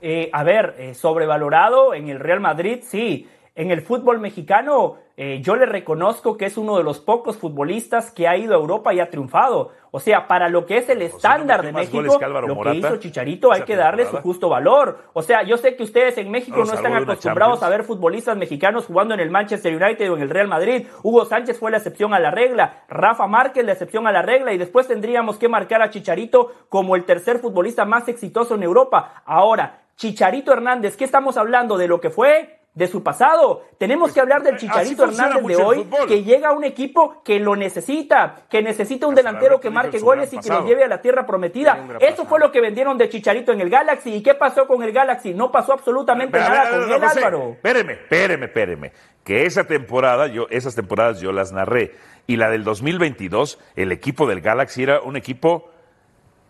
Eh, a ver, eh, sobrevalorado en el Real Madrid, sí. En el fútbol mexicano, eh, yo le reconozco que es uno de los pocos futbolistas que ha ido a Europa y ha triunfado. O sea, para lo que es el estándar de México, lo que hizo Chicharito hay que darle su justo valor. O sea, yo sé que ustedes en México no están acostumbrados a ver futbolistas mexicanos jugando en el Manchester United o en el Real Madrid. Hugo Sánchez fue la excepción a la regla, Rafa Márquez la excepción a la regla y después tendríamos que marcar a Chicharito como el tercer futbolista más exitoso en Europa. Ahora, Chicharito Hernández, ¿qué estamos hablando? ¿De lo que fue? De su pasado. Tenemos que hablar del Chicharito Hernández de hoy, que llega a un equipo que lo necesita, que necesita un delantero que marque goles y que lo lleve a la tierra prometida. Eso fue lo que vendieron de Chicharito en el Galaxy. ¿Y qué pasó con el Galaxy? No pasó absolutamente nada con él, Álvaro. Espéreme, espéreme, espéreme. Que esa temporada, yo, esas temporadas yo las narré. Y la del 2022, el equipo del Galaxy era un equipo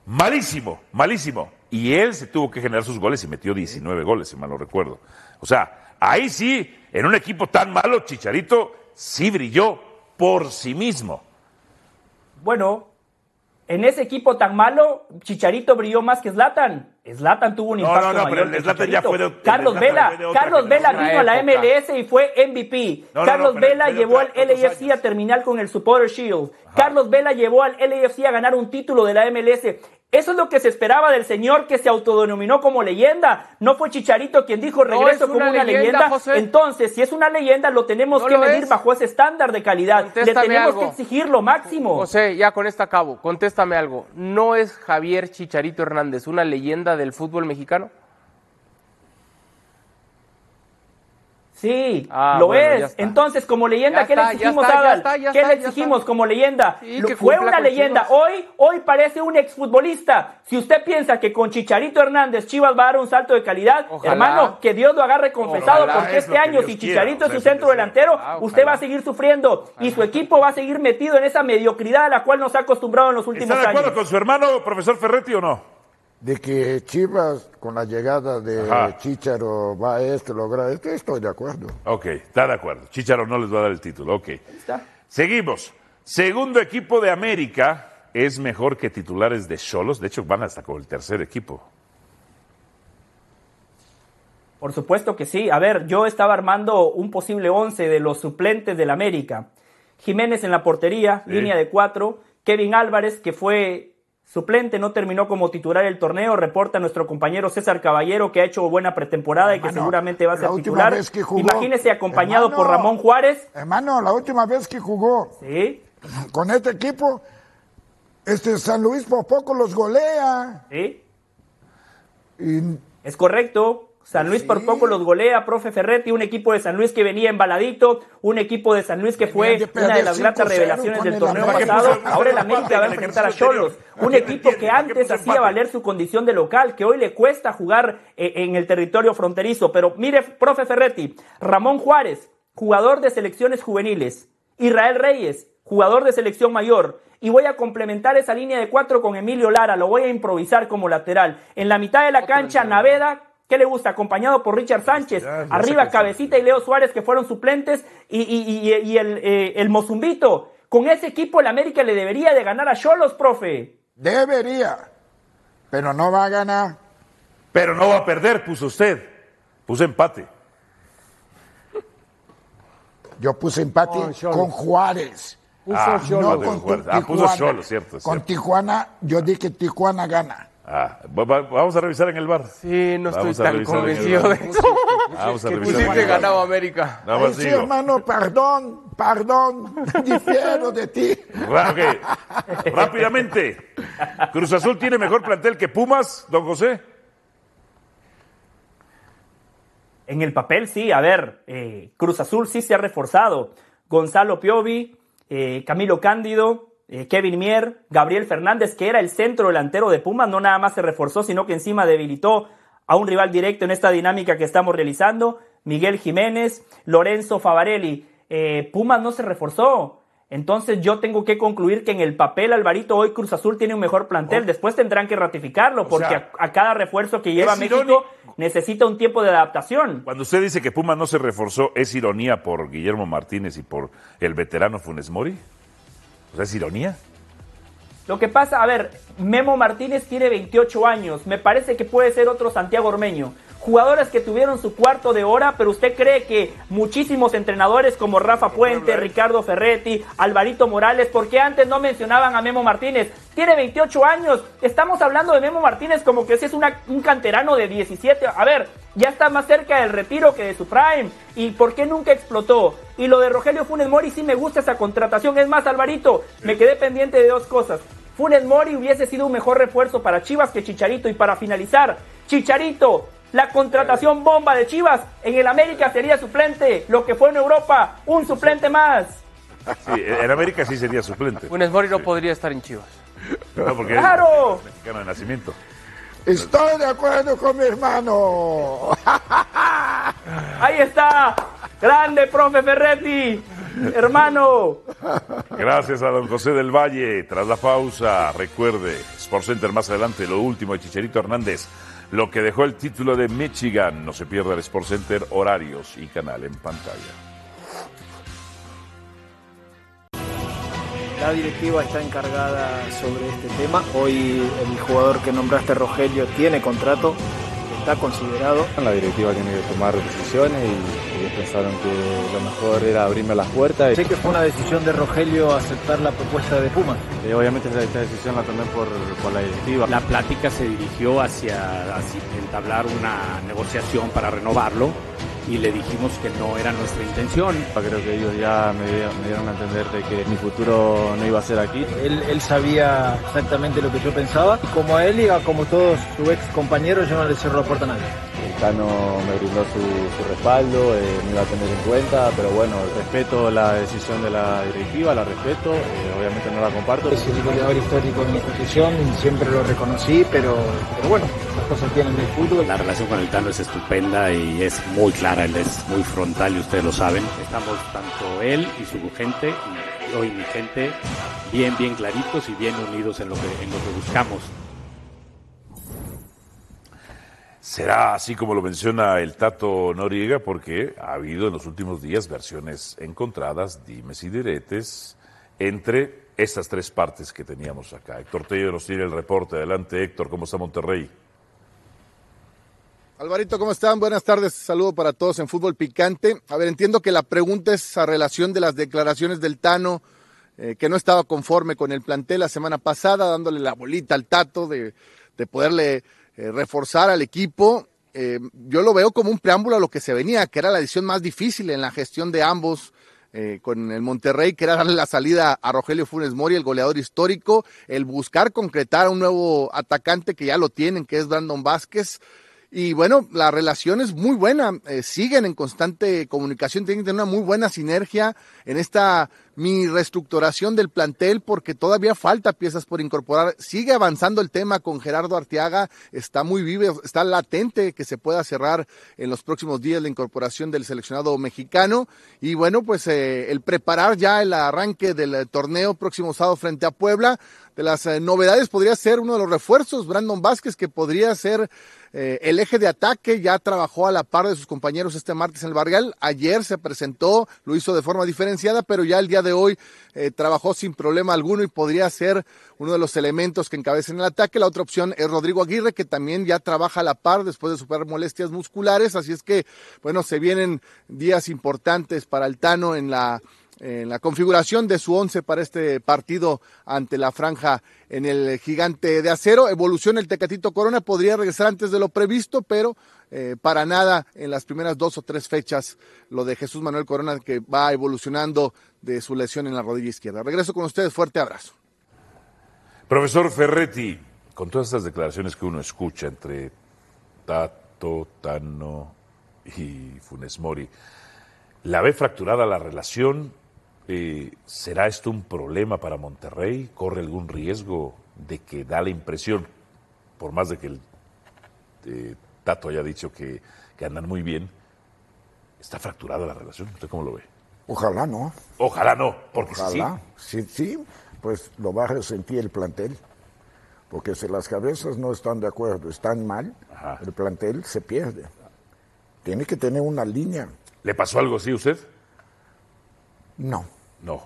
malísimo, malísimo. Y él se tuvo que generar sus goles y metió 19 goles, si mal no recuerdo. O sea, Ahí sí, en un equipo tan malo, Chicharito sí brilló por sí mismo. Bueno, en ese equipo tan malo, Chicharito brilló más que Zlatan. Zlatan tuvo un impacto no, no, mayor. Pero Zlatan ya fue de, Carlos Vela, Carlos Vela vino a la MLS y fue MVP. Carlos Vela llevó al LAFC a terminar con el Supporter Shield. Carlos Vela llevó al LAFC a ganar un título de la MLS. Eso es lo que se esperaba del señor que se autodenominó como leyenda. No fue Chicharito quien dijo regreso como una leyenda. Entonces, si es una leyenda, lo tenemos que medir bajo ese estándar de calidad. Le tenemos que exigir lo máximo. José, ya con esta acabo. Contéstame algo. ¿No es Javier Chicharito Hernández una leyenda del fútbol mexicano? Sí, ah, lo es. Entonces, como leyenda, ¿qué le exigimos, a ¿Qué le exigimos como leyenda? fue una leyenda. Hoy, hoy parece un exfutbolista. Si usted piensa que con Chicharito Hernández Chivas va a dar un salto de calidad, hermano, que Dios lo agarre confesado, porque este año, si Chicharito es su centro delantero, ah, usted va a seguir sufriendo y su equipo va a seguir metido en esa mediocridad a la cual nos ha acostumbrado en los últimos años. ¿Está de acuerdo con su hermano, profesor Ferretti, o no? De que Chivas con la llegada de Chicharo va a esto, logra esto, estoy de acuerdo. Ok, está de acuerdo. Chicharo no les va a dar el título, ok. Seguimos. Segundo equipo de América es mejor que titulares de Cholos. De hecho, van hasta con el tercer equipo. Por supuesto que sí. A ver, yo estaba armando un posible once de los suplentes del América. Jiménez en la portería, línea de cuatro. Kevin Álvarez, que fue Suplente no terminó como titular el torneo, reporta nuestro compañero César Caballero que ha hecho buena pretemporada y que seguramente va a ser titular. Imagínese acompañado por Ramón Juárez. Hermano, la última vez que jugó ¿Sí? con este equipo, este San Luis por poco los golea. Sí. Es correcto. San Luis por poco los golea, profe Ferretti, un equipo de San Luis que venía embaladito, un equipo de San Luis que fue una de las grandes revelaciones del torneo pasado. Ahora el América va a enfrentar a Cholos, un equipo que antes hacía valer su condición de local, que hoy le cuesta jugar eh, en el territorio fronterizo. Pero mire, profe Ferretti, Ramón Juárez, jugador de selecciones juveniles, Israel Reyes, jugador de selección mayor, y voy a complementar esa línea de cuatro con Emilio Lara, lo voy a improvisar como lateral. En la mitad de la cancha, Naveda, ¿Qué le gusta? Acompañado por Richard Sánchez. Arriba Cabecita y Leo Suárez que fueron suplentes y, el, eh, el, Mozumbito. Con ese equipo el América le debería de ganar a Cholos, profe. Debería, pero no va a ganar. Pero no va a perder, puso usted. Puso empate. Yo puse empate con Juárez. Ah, no con ah, puso Cholos, cierto. Con Tijuana, yo dije Tijuana gana. Ah, vamos a revisar en el bar. Sí, no estoy tan convencido de eso. Vamos a revisar. que ganaba América. sí, hermano, perdón, perdón, difiero de ti. Rápidamente. ¿Cruz Azul tiene mejor plantel que Pumas, don José? En el papel sí, a ver, eh, Cruz Azul sí se ha reforzado. Gonzalo Piovi, eh, Camilo Cándido, Kevin Mier, Gabriel Fernández, que era el centro delantero de Pumas, no nada más se reforzó, sino que encima debilitó a un rival directo en esta dinámica que estamos realizando, Miguel Jiménez, Lorenzo Favarelli. Eh, Pumas no se reforzó. Entonces yo tengo que concluir que en el papel, Alvarito, hoy Cruz Azul tiene un mejor plantel. Después tendrán que ratificarlo, porque a, cada refuerzo que lleva México necesita un tiempo de adaptación. Cuando usted dice que Pumas no se reforzó, ¿es ironía por Guillermo Martínez y por el veterano Funes Mori? ¿Es ironía? Lo que pasa, a ver, Memo Martínez tiene 28 años. Me parece que puede ser otro Santiago Ormeño. Jugadores que tuvieron su cuarto de hora, pero usted cree que muchísimos entrenadores como Rafa Puente, Ricardo Ferretti, Alvarito Morales, porque antes no mencionaban a Memo Martínez? Tiene 28 años, estamos hablando de Memo Martínez como que ese es una, un canterano de 17. A ver, ya está más cerca del retiro que de su prime. ¿Y por qué nunca explotó? Y lo de Rogelio Funes Mori sí me gusta esa contratación. Es más, Alvarito, me quedé pendiente de dos cosas. Funes Mori hubiese sido un mejor refuerzo para Chivas que Chicharito. Y para finalizar, Chicharito, la contratación bomba de Chivas en el América sería suplente. Lo que fue en Europa, un suplente más. Sí, en América sí sería suplente. Funes Mori no podría estar en Chivas. (laughs) No, porque ¡Claro! es mexicano de nacimiento. Estoy de acuerdo con mi hermano. (laughs) Ahí está. Grande, profe Ferretti. Hermano. Gracias a don José del Valle. Tras la pausa, recuerde, Sport Center más adelante, lo último de Chicharito Hernández. Lo que dejó el título de Michigan. No se pierda el Sport Center, horarios y canal en pantalla. La directiva está encargada sobre este tema. Hoy el jugador que nombraste, Rogelio, tiene contrato, está considerado. La directiva tiene que tomar decisiones y ellos pensaron que lo mejor era abrirme las puertas. Sé que fue una decisión de Rogelio aceptar la propuesta de Pumas. Y obviamente esta, esta decisión la tomé por, por la directiva. La plática se dirigió hacia, hacia entablar una negociación para renovarlo y le dijimos que no era nuestra intención. Creo que ellos ya me, dieron- me dieron a entender de que mi futuro no iba a ser aquí. Él, él sabía exactamente lo que yo pensaba. Y como a él y a como todos sus ex compañeros, yo no le cierro la puerta a nadie. Cano me brindó su, su respaldo, eh, me iba a tener en cuenta, pero bueno, respeto la decisión de la directiva, la respeto, eh, obviamente no la comparto. Es el goleador histórico de mi institución, siempre lo reconocí, pero, pero bueno, las cosas tienen el fútbol. La relación con el Tano es estupenda y es muy clara, él es muy frontal y ustedes lo saben. Estamos tanto él y su gente y hoy mi gente bien, bien claritos y bien unidos en lo que, en lo que buscamos. Será así como lo menciona el Tato Noriega, porque ha habido en los últimos días versiones encontradas, dimes y diretes, entre estas tres partes que teníamos acá. Héctor Tello nos tiene el reporte. Adelante, Héctor, ¿cómo está Monterrey? Alvarito, ¿cómo están? Buenas tardes. Saludo para todos en Fútbol Picante. A ver, entiendo que la pregunta es a relación de las declaraciones del Tano, eh, que no estaba conforme con el plantel la semana pasada, dándole la bolita al Tato de, de poderle eh, reforzar al equipo. Eh, yo lo veo como un preámbulo a lo que se venía, que era la decisión más difícil en la gestión de ambos. eh, con el Monterrey, que era darle la salida a Rogelio Funes Mori, el goleador histórico, el buscar concretar a un nuevo atacante que ya lo tienen, que es Brandon Vázquez. Y bueno, la relación es muy buena, eh, siguen en constante comunicación, tienen que tener una muy buena sinergia en esta mi reestructuración del plantel porque todavía falta piezas por incorporar. Sigue avanzando el tema con Gerardo Arteaga, está muy vivo, está latente que se pueda cerrar en los próximos días la incorporación del seleccionado mexicano. Y bueno, pues eh, el preparar ya el arranque del torneo próximo sábado frente a Puebla. De las eh, novedades podría ser uno de los refuerzos, Brandon Vázquez, que podría ser eh, el eje de ataque ya trabajó a la par de sus compañeros este martes en el Barrial. Ayer se presentó, lo hizo de forma diferenciada, pero ya el día de hoy eh, trabajó sin problema alguno y podría ser uno de los elementos que encabecen el ataque. La otra opción es Rodrigo Aguirre, que también ya trabaja a la par después de superar molestias musculares. Así es que, bueno, se vienen días importantes para el Tano en la en la configuración de su once para este partido ante la franja en el gigante de acero. Evoluciona el Tecatito Corona, podría regresar antes de lo previsto, pero eh, para nada en las primeras dos o tres fechas lo de Jesús Manuel Corona que va evolucionando de su lesión en la rodilla izquierda. Regreso con ustedes, fuerte abrazo. Profesor Ferretti, con todas estas declaraciones que uno escucha entre Tato, Tano y Funes Mori, ¿la ve fracturada la relación? Eh, ¿Será esto un problema para Monterrey? ¿Corre algún riesgo de que da la impresión, por más de que el eh, Tato haya dicho que, que andan muy bien, está fracturada la relación? ¿Usted cómo lo ve? Ojalá no. Ojalá no, porque Ojalá. Sí, sí, pues lo va a resentir el plantel. Porque si las cabezas no están de acuerdo, están mal, el plantel se pierde. Tiene que tener una línea. ¿Le pasó algo así a usted? No. No.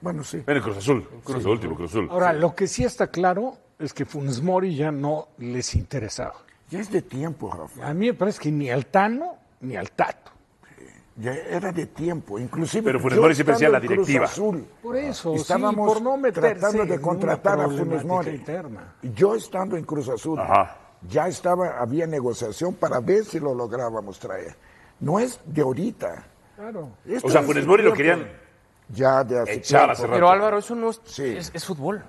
Bueno, sí. En el Cruz Azul. Cruz Azul, último Cruz Azul. Ahora, lo que sí está claro es que Funes Mori ya no les interesaba. Ya es de tiempo, Rafa. A mí me parece que ni al Tano ni al Tato. Ya era de tiempo, inclusive. Pero Funes Mori siempre decía la directiva. Azul, Por eso, sí, estábamos por no meterse tratando de contratar a Funes Mori. interna. Yo estando en Cruz Azul, Ajá. ya estaba, había negociación para ver si lo lográbamos traer. No es de ahorita. Claro. Esto O sea, es Funes Mori lo querían ya de hace echar tiempo. hace rato. Pero Álvaro, eso no es, Sí. es, es fútbol.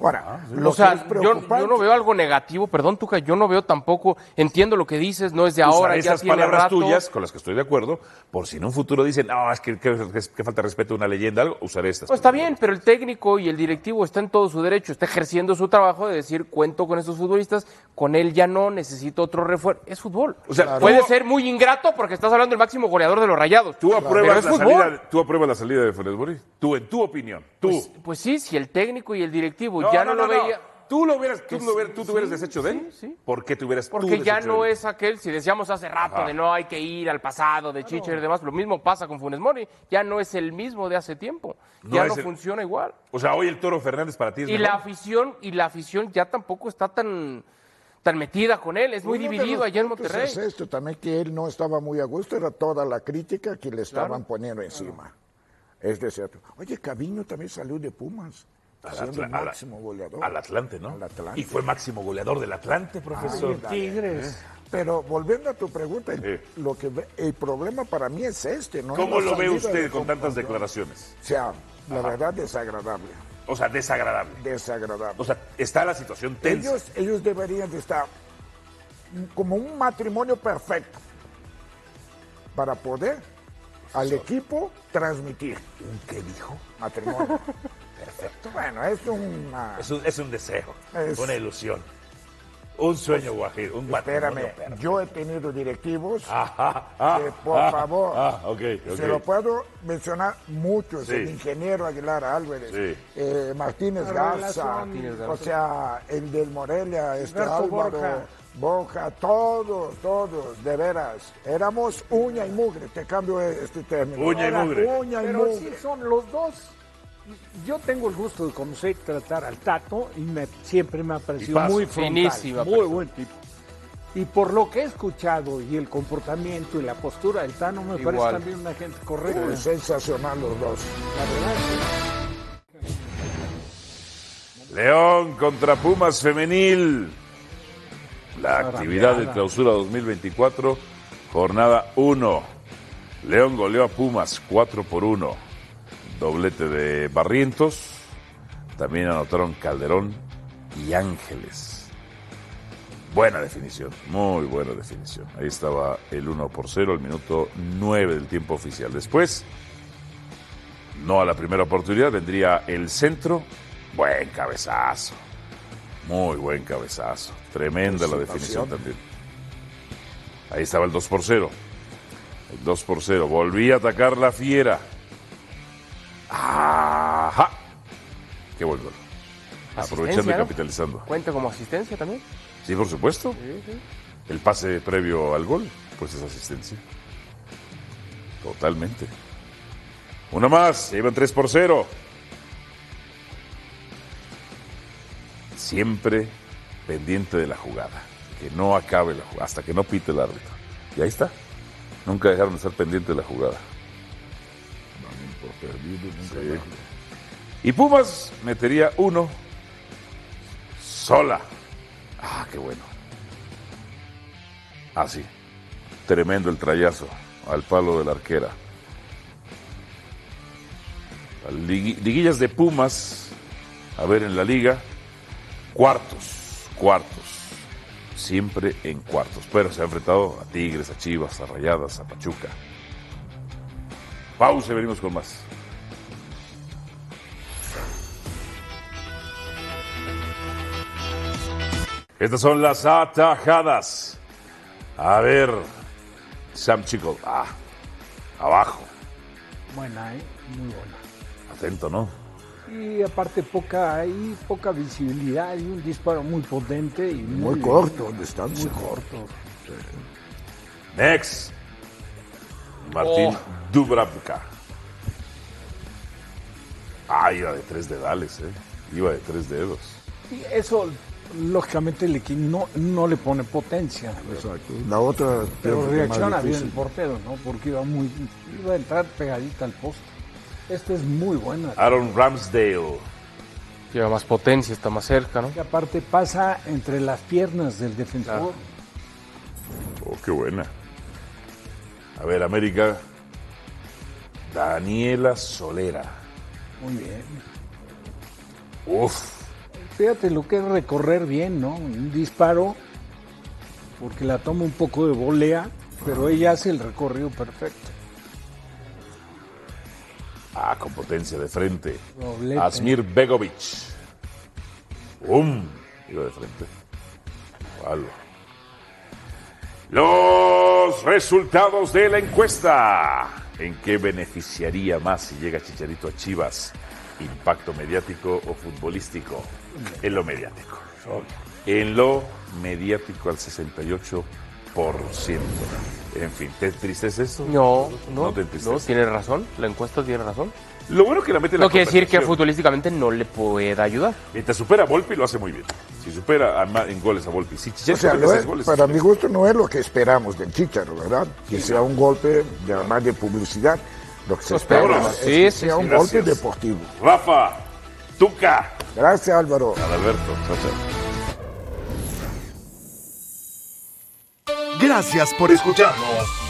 Ahora, lo o sea, que es yo, no veo algo negativo, perdón, Tuca, yo no veo tampoco, entiendo lo que dices, no es de Usar ahora, ya esas tiene palabras rato. tuyas, con las que estoy de acuerdo, por si en un futuro dicen, no, es que, que- que- que falta respeto a una leyenda, algo, usaré estas. Pues está bien, pero el técnico y el directivo está en todo su derecho, está ejerciendo su trabajo de decir, cuento con estos futbolistas, con él ya no, necesito otro refuerzo. Es fútbol. O sea, Puede ser muy ingrato porque estás hablando del máximo goleador de los rayados. ¿Tú apruebas, la salida, ¿Tú apruebas la salida de Funes Mori? Tú, en tu opinión. Tú. Pues, pues sí, si el técnico y el directivo ya no, lo veía. Tú lo hubieras, tú, lo hubieras- tú te hubieras sí, deshecho de él. sí, sí. ¿Por qué te hubieras tú Porque ya deshecho no de él? es aquel, si decíamos hace rato, Ajá. de no hay que ir al pasado, de Chicher y demás, lo mismo pasa con Funes Mori, ya no es el mismo de hace tiempo, No ya es no el- funciona igual. O sea, hoy el Toro Fernández para ti es Y mejor. la afición, y la afición ya tampoco está tan, tan metida con él, es muy Uno de dividido los allá en puntos Monterrey. Es esto también que él no estaba muy a gusto, era toda la crítica que le estaban Claro. poniendo encima. Es de cierto. Oye, Caviño también salió de Pumas, siendo al- máximo goleador. Al Atlante, ¿no? Al Atlante. Y fue máximo goleador del Atlante, profesor. Ay, Tigres. Pero volviendo a tu pregunta, el, Sí. lo que el problema para mí es este, ¿no? ¿Cómo lo ve usted con tantas declaraciones? O sea, la Ajá. verdad desagradable, O sea, desagradable. desagradable. O sea, está la situación tensa. ellos, ellos deberían de estar como un matrimonio perfecto para poder al equipo transmitir. ¿Un qué dijo? Matrimonio. (laughs) Perfecto. Bueno, es una... Es un, es un deseo, Es- una ilusión, un sueño guajiro, un Espérame, yo he tenido directivos Ajá, ah, que, por ah, favor, Ah, ok, ok. se lo puedo mencionar muchos, Sí. el ingeniero Aguilar Álvarez, Sí. eh, Martínez Garza, o sea, el del Morelia, este Alberto Álvaro, Borja. Borja, todos, todos, de veras, éramos uña y mugre, te cambio este término. Uña y mugre. Uña y Pero mugre. sí son los dos. Yo tengo el gusto de conocer y tratar al Tato y me- siempre me ha parecido muy frontal, Finísima muy persona. buen tipo. Y por lo que he escuchado y el comportamiento y la postura del Tano me parece también una gente correcta. Uy, sensacional los dos. La verdad, sí. León contra Pumas femenil. La actividad de clausura 2024, jornada 1. León goleó a Pumas 4 por 1. Doblete de Barrientos. También anotaron Calderón y Ángeles. Buena definición, muy buena definición. Ahí estaba el 1 por 0, el minuto 9 del tiempo oficial. Después, no a la primera oportunidad, vendría el centro. Buen cabezazo. Muy buen cabezazo. Tremenda la definición también. Ahí estaba el 2 por 0. El 2 por 0. Volví a atacar la fiera. Ajá. Qué buen gol. Aprovechando y capitalizando. ¿Cuenta como asistencia también? Sí, por supuesto. El pase previo al gol, pues es asistencia. Totalmente. Una más, llevan 3 por 0. Siempre pendiente de la jugada. Que no acabe la jugada, hasta que no pite el árbitro. Y ahí está. Nunca dejaron de estar pendiente de la jugada. Sí. Y Pumas metería uno sola. Ah, qué bueno. Así. Tremendo el trayazo al palo de la arquera. Ligui- Liguillas de Pumas. A ver, en la liga. Cuartos. Cuartos. Siempre en cuartos. Pero se ha enfrentado a Tigres, a Chivas, a Rayadas, a Pachuca. Pausa y venimos con más. Estas son las atajadas. A ver, Sam Chico. Ah, abajo. Buena, ¿eh? Muy buena. Atento, ¿no? Y aparte poca hay poca visibilidad y un disparo muy potente y muy, Muy corto, distancia. Muy corto. Next. Martín Oh. Dubravka. Ah, iba de tres dedales, ¿eh? Iba de tres dedos. Sí, eso lógicamente el equipo no, no le pone potencia. Exacto. La otra. Pero más reacciona bien el portero, ¿no? Porque iba muy iba a entrar pegadita al poste. Esta es muy buena. Aaron Ramsdale. Lleva más potencia, está más cerca, ¿no? Y aparte pasa entre las piernas del defensor. Oh, qué buena. A ver, América. Daniela Solera. Muy bien. Uf. Fíjate lo que es recorrer bien, ¿no? Un disparo, porque la toma un poco de volea, pero ella hace el recorrido perfecto. Ah, con potencia de frente. Doblete. Asmir Begovic. ¡Um! Iba de frente. Palo. Los resultados de la encuesta. ¿En qué beneficiaría más si llega Chicharito a Chivas? ¿Impacto mediático o futbolístico? En lo mediático. En lo mediático al 68%. En fin, ¿te entristece eso? No, no, No te no, tiene razón, la encuesta tiene razón. Lo bueno que la mete en la No quiere decir que futbolísticamente no le pueda ayudar. Mientras supera a Volpi lo hace muy bien. Si supera a en goles a Volpi. Si O Chicharito sea, mete no seis es- goles, para mi gusto no es lo que esperamos del Chicharo, ¿verdad? Que sea un golpe de, más de publicidad. Lo que se Los espera es Sí, que sí, sea sí, un gracias. golpe deportivo. Rafa, Tuca. Gracias, Álvaro. Adalberto. Chao, chao. Gracias por escucharnos.